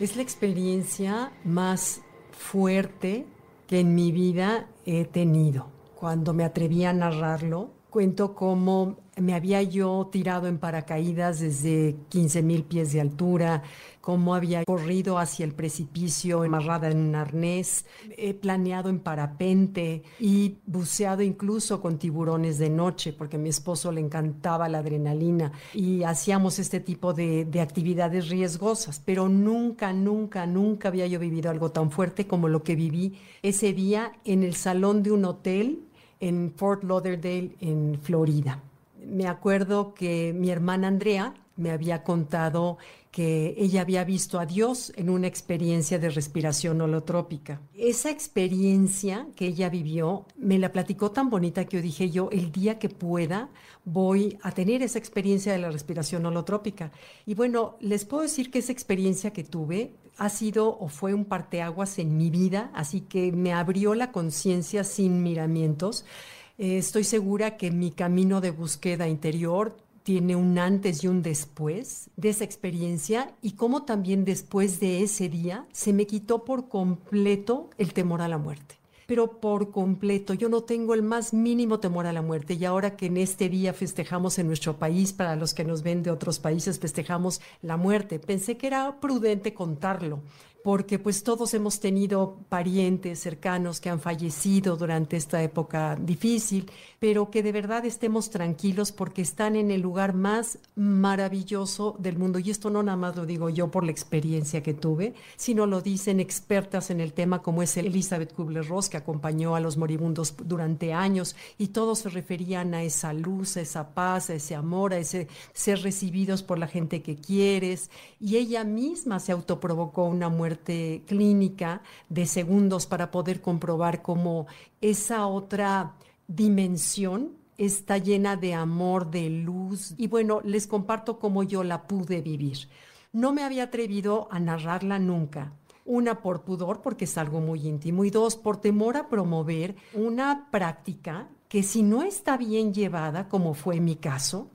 Es la experiencia más fuerte que en mi vida he tenido. Cuando me atreví a narrarlo, cuento cómo me había yo tirado en paracaídas desde 15 mil pies de altura, cómo había corrido hacia el precipicio amarrada en un arnés, he planeado en parapente y buceado incluso con tiburones de noche, porque a mi esposo le encantaba la adrenalina y hacíamos este tipo de, de actividades riesgosas, pero nunca, nunca, nunca había yo vivido algo tan fuerte como lo que viví ese día en el salón de un hotel en Fort Lauderdale, en Florida. Me acuerdo que mi hermana Andrea me había contado que ella había visto a Dios en una experiencia de respiración holotrópica. Esa experiencia que ella vivió me la platicó tan bonita que yo dije yo, el día que pueda voy a tener esa experiencia de la respiración holotrópica. Y bueno, les puedo decir que esa experiencia que tuve ha sido o fue un parteaguas en mi vida, así que me abrió la conciencia sin miramientos. Eh, estoy segura que mi camino de búsqueda interior tiene un antes y un después de esa experiencia y cómo también después de ese día se me quitó por completo el temor a la muerte. Pero por completo, yo no tengo el más mínimo temor a la muerte. Y ahora que en este día festejamos en nuestro país, para los que nos ven de otros países, festejamos la muerte, pensé que era prudente contarlo porque pues todos hemos tenido parientes cercanos que han fallecido durante esta época difícil, pero que de verdad estemos tranquilos porque están en el lugar más maravilloso del mundo. Y esto no nada más lo digo yo por la experiencia que tuve, sino lo dicen expertas en el tema como es Elizabeth Kubler-Ross, que acompañó a los moribundos durante años y todos se referían a esa luz, a esa paz, a ese amor, a ese ser recibidos por la gente que quieres. Y ella misma se autoprovocó una muerte clínica de segundos para poder comprobar cómo esa otra dimensión está llena de amor, de luz. Y bueno, les comparto cómo yo la pude vivir. No me había atrevido a narrarla nunca. Una, por pudor, porque es algo muy íntimo. Y dos, por temor a promover una práctica que si no está bien llevada, como fue mi caso,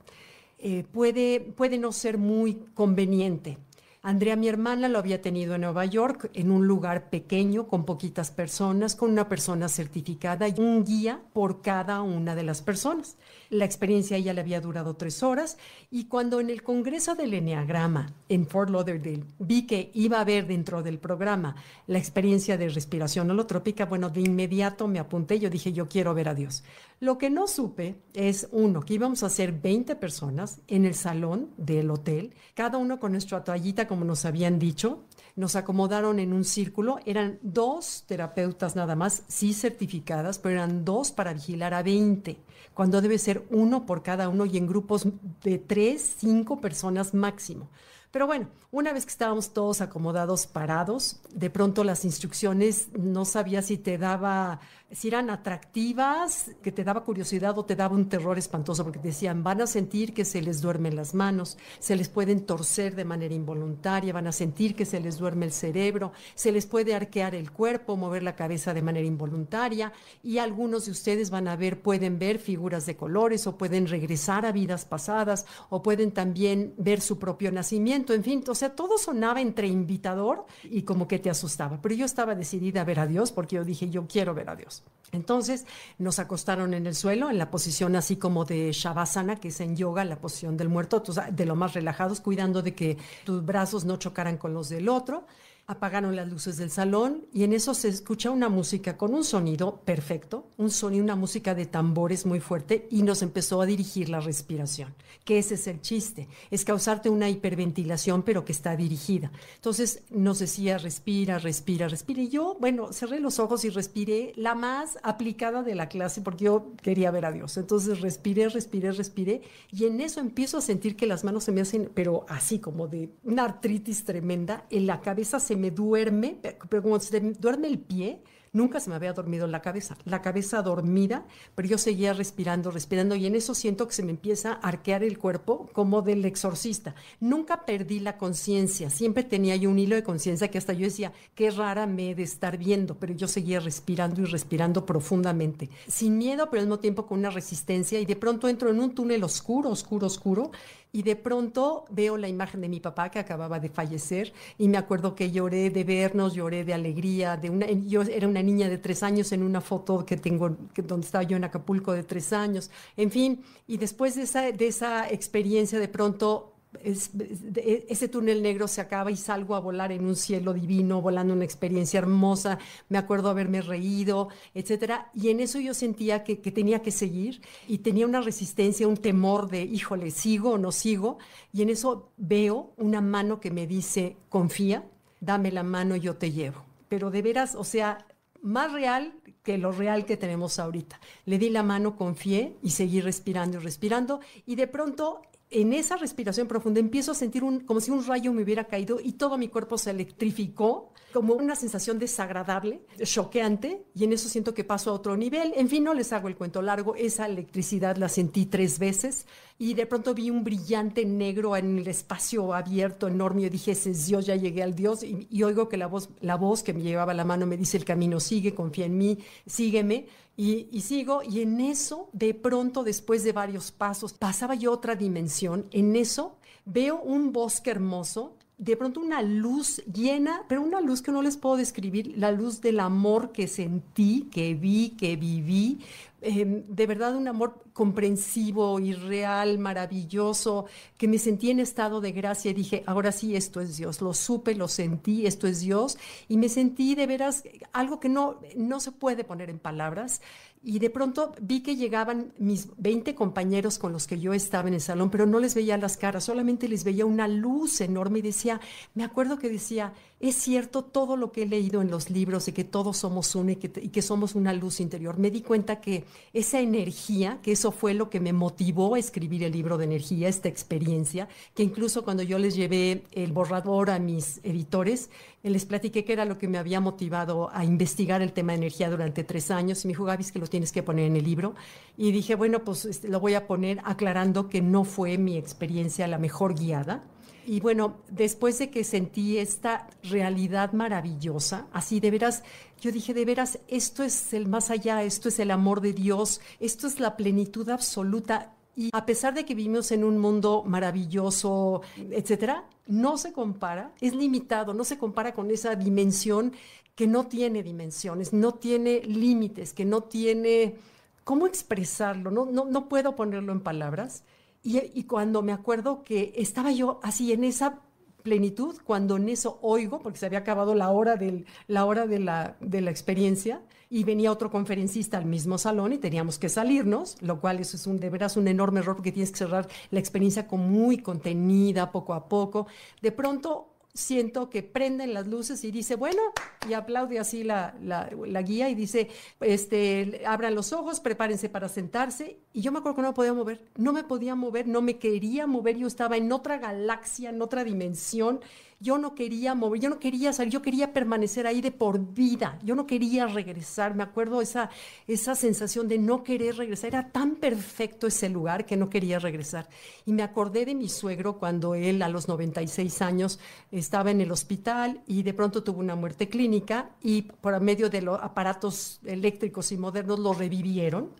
eh, puede, puede no ser muy conveniente. Andrea, mi hermana, lo había tenido en Nueva York, en un lugar pequeño, con poquitas personas, con una persona certificada y un guía por cada una de las personas. La experiencia ya le había durado tres horas y cuando en el Congreso del Enneagrama en Fort Lauderdale vi que iba a haber dentro del programa la experiencia de respiración holotrópica, bueno, de inmediato me apunté, yo dije, yo quiero ver a Dios. Lo que no supe es, uno, que íbamos a ser 20 personas en el salón del hotel, cada uno con nuestra toallita, como nos habían dicho. Nos acomodaron en un círculo. Eran dos terapeutas nada más, sí certificadas, pero eran dos para vigilar a 20, cuando debe ser uno por cada uno y en grupos de tres, cinco personas máximo. Pero bueno, una vez que estábamos todos acomodados, parados, de pronto las instrucciones no sabía si te daba si eran atractivas, que te daba curiosidad o te daba un terror espantoso, porque decían, van a sentir que se les duermen las manos, se les pueden torcer de manera involuntaria, van a sentir que se les duerme el cerebro, se les puede arquear el cuerpo, mover la cabeza de manera involuntaria, y algunos de ustedes van a ver, pueden ver figuras de colores o pueden regresar a vidas pasadas o pueden también ver su propio nacimiento, en fin, o sea, todo sonaba entre invitador y como que te asustaba, pero yo estaba decidida a ver a Dios porque yo dije, yo quiero ver a Dios. Entonces nos acostaron en el suelo, en la posición así como de Shavasana, que es en yoga, la posición del muerto, de lo más relajados, cuidando de que tus brazos no chocaran con los del otro apagaron las luces del salón y en eso se escucha una música con un sonido perfecto, un sonido, una música de tambores muy fuerte y nos empezó a dirigir la respiración, que ese es el chiste, es causarte una hiperventilación pero que está dirigida. Entonces nos decía respira, respira, respira y yo, bueno, cerré los ojos y respiré la más aplicada de la clase porque yo quería ver a Dios. Entonces respiré, respiré, respiré y en eso empiezo a sentir que las manos se me hacen, pero así como de una artritis tremenda, en la cabeza se me duerme, pero como se me duerme el pie, Nunca se me había dormido la cabeza, la cabeza dormida, pero yo seguía respirando, respirando y en eso siento que se me empieza a arquear el cuerpo como del exorcista. Nunca perdí la conciencia, siempre tenía yo un hilo de conciencia que hasta yo decía, qué rara me he de estar viendo, pero yo seguía respirando y respirando profundamente, sin miedo, pero al mismo tiempo con una resistencia y de pronto entro en un túnel oscuro, oscuro, oscuro y de pronto veo la imagen de mi papá que acababa de fallecer y me acuerdo que lloré de vernos, lloré de alegría, de una, yo era una niña de tres años en una foto que tengo, donde estaba yo en Acapulco de tres años, en fin, y después de esa, de esa experiencia de pronto ese túnel negro se acaba y salgo a volar en un cielo divino, volando una experiencia hermosa, me acuerdo haberme reído, etcétera, y en eso yo sentía que, que, tenía que seguir y tenía una resistencia, un temor de, híjole, sigo o no sigo, y en eso veo una mano que me dice, confía, dame la mano, yo te llevo. Pero de veras, o sea, más real que lo real que tenemos ahorita. Le di la mano, confié y seguí respirando y respirando y de pronto en esa respiración profunda empiezo a sentir un, como si un rayo me hubiera caído y todo mi cuerpo se electrificó, como una sensación desagradable, choqueante, y en eso siento que paso a otro nivel. En fin, no les hago el cuento largo, esa electricidad la sentí tres veces y de pronto vi un brillante negro en el espacio abierto, enorme, y dije, ese es Dios, ya llegué al Dios, y, y oigo que la voz, la voz que me llevaba la mano me dice, el camino sigue, confía en mí, sígueme y, sigo, y en eso, de pronto, después de varios pasos, pasaba yo otra dimensión. En eso veo un bosque hermoso, de pronto una luz llena, pero una luz que no les puedo describir, la luz del amor que sentí, que vi, que viví, Em, de verdad un amor comprensivo y real, maravilloso, que me sentí en estado de gracia y dije, ahora sí, esto es Dios, lo supe, lo sentí, esto es Dios, y me sentí de veras algo que no, no se puede poner en palabras. Y de pronto vi que llegaban mis 20 compañeros con los que yo estaba en el salón, pero no les veía las caras, solamente les veía una luz enorme y decía, me acuerdo que decía, es cierto todo lo que he leído en los libros y que todos somos uno y que, somos una luz interior. Me di cuenta que esa energía, que eso fue lo que me motivó a escribir el libro de energía, esta experiencia, que incluso cuando yo les llevé el borrador a mis editores, les platiqué que era lo que me había motivado a investigar el tema de energía durante tres años. Y me dijo, Gaby, que lo tienes que poner en el libro. Y dije, bueno, pues este, lo voy a poner aclarando que no fue mi experiencia la mejor guiada y bueno, después de que sentí esta realidad maravillosa, así de veras, yo dije, de veras, esto es el más allá, esto es el amor de Dios, esto es la plenitud absoluta. Y a pesar de que vivimos en un mundo maravilloso, etcétera, no se compara, es limitado, no se compara con esa dimensión que no tiene dimensiones, no tiene límites, que no tiene cómo expresarlo, no, no, no puedo ponerlo en palabras. Y, cuando me acuerdo que estaba yo así en esa plenitud, cuando en eso oigo, porque se había acabado la hora, del, la hora de, la, de la experiencia, y venía otro conferencista al mismo salón y teníamos que salirnos, lo cual eso es un, de veras un enorme error porque tienes que cerrar la experiencia con muy contenida, poco a poco. De pronto siento que prenden las luces y dice, bueno, y aplaude así la, la, guía y dice, este, abran los ojos, prepárense para sentarse. Y yo me acuerdo que no me podía mover, no me podía mover, no me quería mover, yo estaba en otra galaxia, en otra dimensión yo no quería mover, yo no quería salir, yo quería permanecer ahí de por vida, yo no quería regresar. Me acuerdo esa, esa sensación de no querer regresar, era tan perfecto ese lugar que no quería regresar. Y me acordé de mi suegro cuando él a los 96 años estaba en el hospital y de pronto tuvo una muerte clínica y por medio de los aparatos eléctricos y modernos lo revivieron.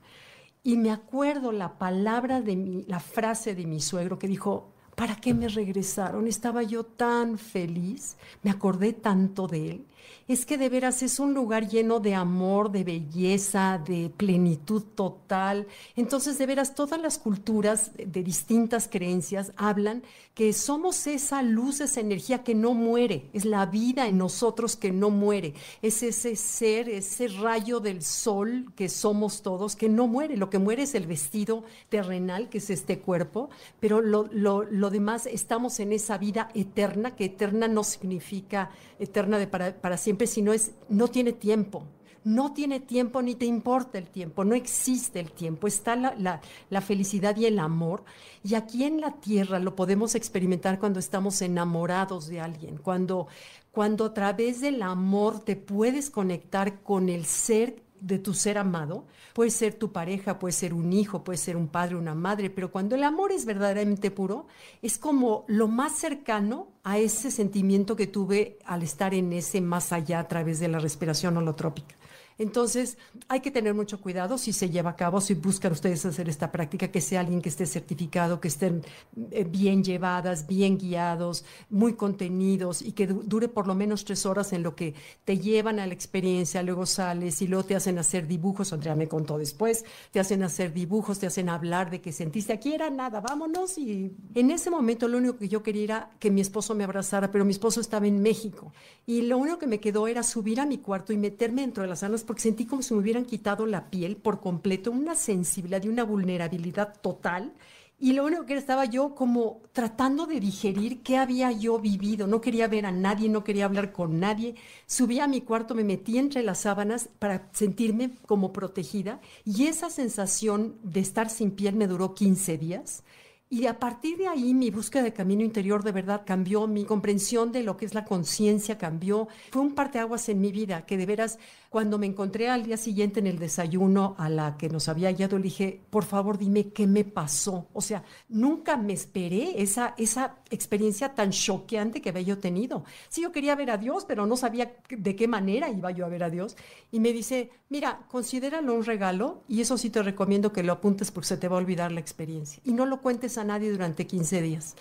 Y me acuerdo la palabra de mi, la frase de mi suegro que dijo, ¿Para qué me regresaron? Estaba yo tan feliz, me acordé tanto de él es que de veras es un lugar lleno de amor, de belleza, de plenitud total. Entonces, de veras, todas las culturas de distintas creencias hablan que somos esa luz, esa energía que no muere, es la vida en nosotros que no muere, es ese ser, ese rayo del sol que somos todos, que no muere. Lo que muere es el vestido terrenal, que es este cuerpo, pero lo, lo, demás estamos en esa vida eterna, que eterna no significa eterna de para, para siempre, sino es, no tiene tiempo, no tiene tiempo ni te importa el tiempo, no existe el tiempo, está la, la, felicidad y el amor. Y aquí en la tierra lo podemos experimentar cuando estamos enamorados de alguien, cuando, cuando a través del amor te puedes conectar con el ser de tu ser amado. Puede ser tu pareja, puede ser un hijo, puede ser un padre, una madre, pero cuando el amor es verdaderamente puro, es como lo más cercano a ese sentimiento que tuve al estar en ese más allá a través de la respiración holotrópica. Entonces, hay que tener mucho cuidado si se lleva a cabo, si buscan ustedes hacer esta práctica, que sea alguien que esté certificado, que estén eh, bien llevadas, bien guiados, muy contenidos y que dure por lo menos tres horas en lo que te llevan a la experiencia, luego sales y luego te hacen hacer dibujos, Andrea me contó después, te hacen hacer dibujos, te hacen hablar de que sentiste, aquí era nada, vámonos. Y en ese momento lo único que yo quería era que mi esposo me abrazara, pero mi esposo estaba en México y lo único que me quedó era subir a mi cuarto y meterme dentro de las salas porque sentí como si me hubieran quitado la piel por completo, una sensibilidad y una vulnerabilidad total. Y lo único que estaba yo como tratando de digerir qué había yo vivido. No quería ver a nadie, no quería hablar con nadie. Subí a mi cuarto, me metí entre las sábanas para sentirme como protegida. Y esa sensación de estar sin piel me duró 15 días. Y a partir de ahí mi búsqueda de camino interior de verdad cambió, mi comprensión de lo que es la conciencia cambió. Fue un parteaguas en mi vida que de veras cuando me encontré al día siguiente en el desayuno a la que nos había guiado, le dije, por favor dime qué me pasó. O sea, nunca me esperé esa, esa experiencia tan choqueante que había yo tenido. Sí, yo quería ver a Dios, pero no sabía de qué manera iba yo a ver a Dios. Y me dice, mira, considéralo un regalo y eso sí te recomiendo que lo apuntes porque se te va a olvidar la experiencia. Y no lo cuentes a nadie durante 15 días.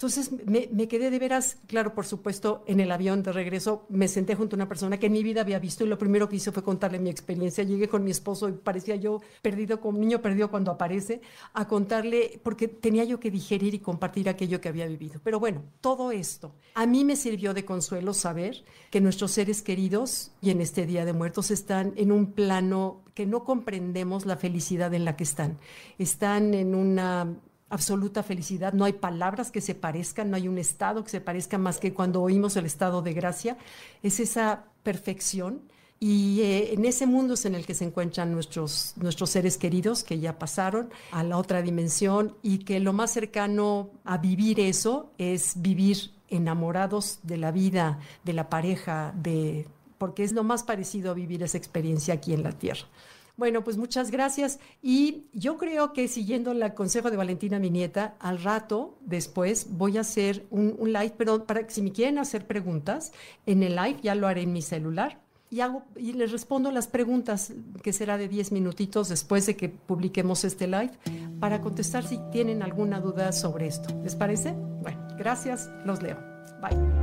Entonces me, quedé de veras, claro, por supuesto, en el avión de regreso me senté junto a una persona que en mi vida había visto y lo primero que hice fue contarle mi experiencia. Llegué con mi esposo y parecía yo perdido, como niño perdido cuando aparece, a contarle, porque tenía yo que digerir y compartir aquello que había vivido. Pero bueno, todo esto a mí me sirvió de consuelo saber que nuestros seres queridos y en este Día de Muertos están en un plano que no comprendemos la felicidad en la que están. Están en una absoluta felicidad. No hay palabras que se parezcan, no hay un estado que se parezca más que cuando oímos el estado de gracia. Es esa perfección. Y eh, en ese mundo es en el que se encuentran nuestros, nuestros seres queridos que ya pasaron a la otra dimensión y que lo más cercano a vivir eso es vivir enamorados de la vida, de la pareja, de, porque es lo más parecido a vivir esa experiencia aquí en la Tierra. Bueno, pues muchas gracias. Y yo creo que siguiendo el consejo de Valentina, mi nieta, al rato, después, voy a hacer un, live, pero para que si me quieren hacer preguntas, en el live ya lo haré en mi celular. Y, hago, y les respondo las preguntas, que será de 10 minutitos después de que publiquemos este live, para contestar si tienen alguna duda sobre esto. ¿Les parece? Bueno, gracias, los leo. Bye.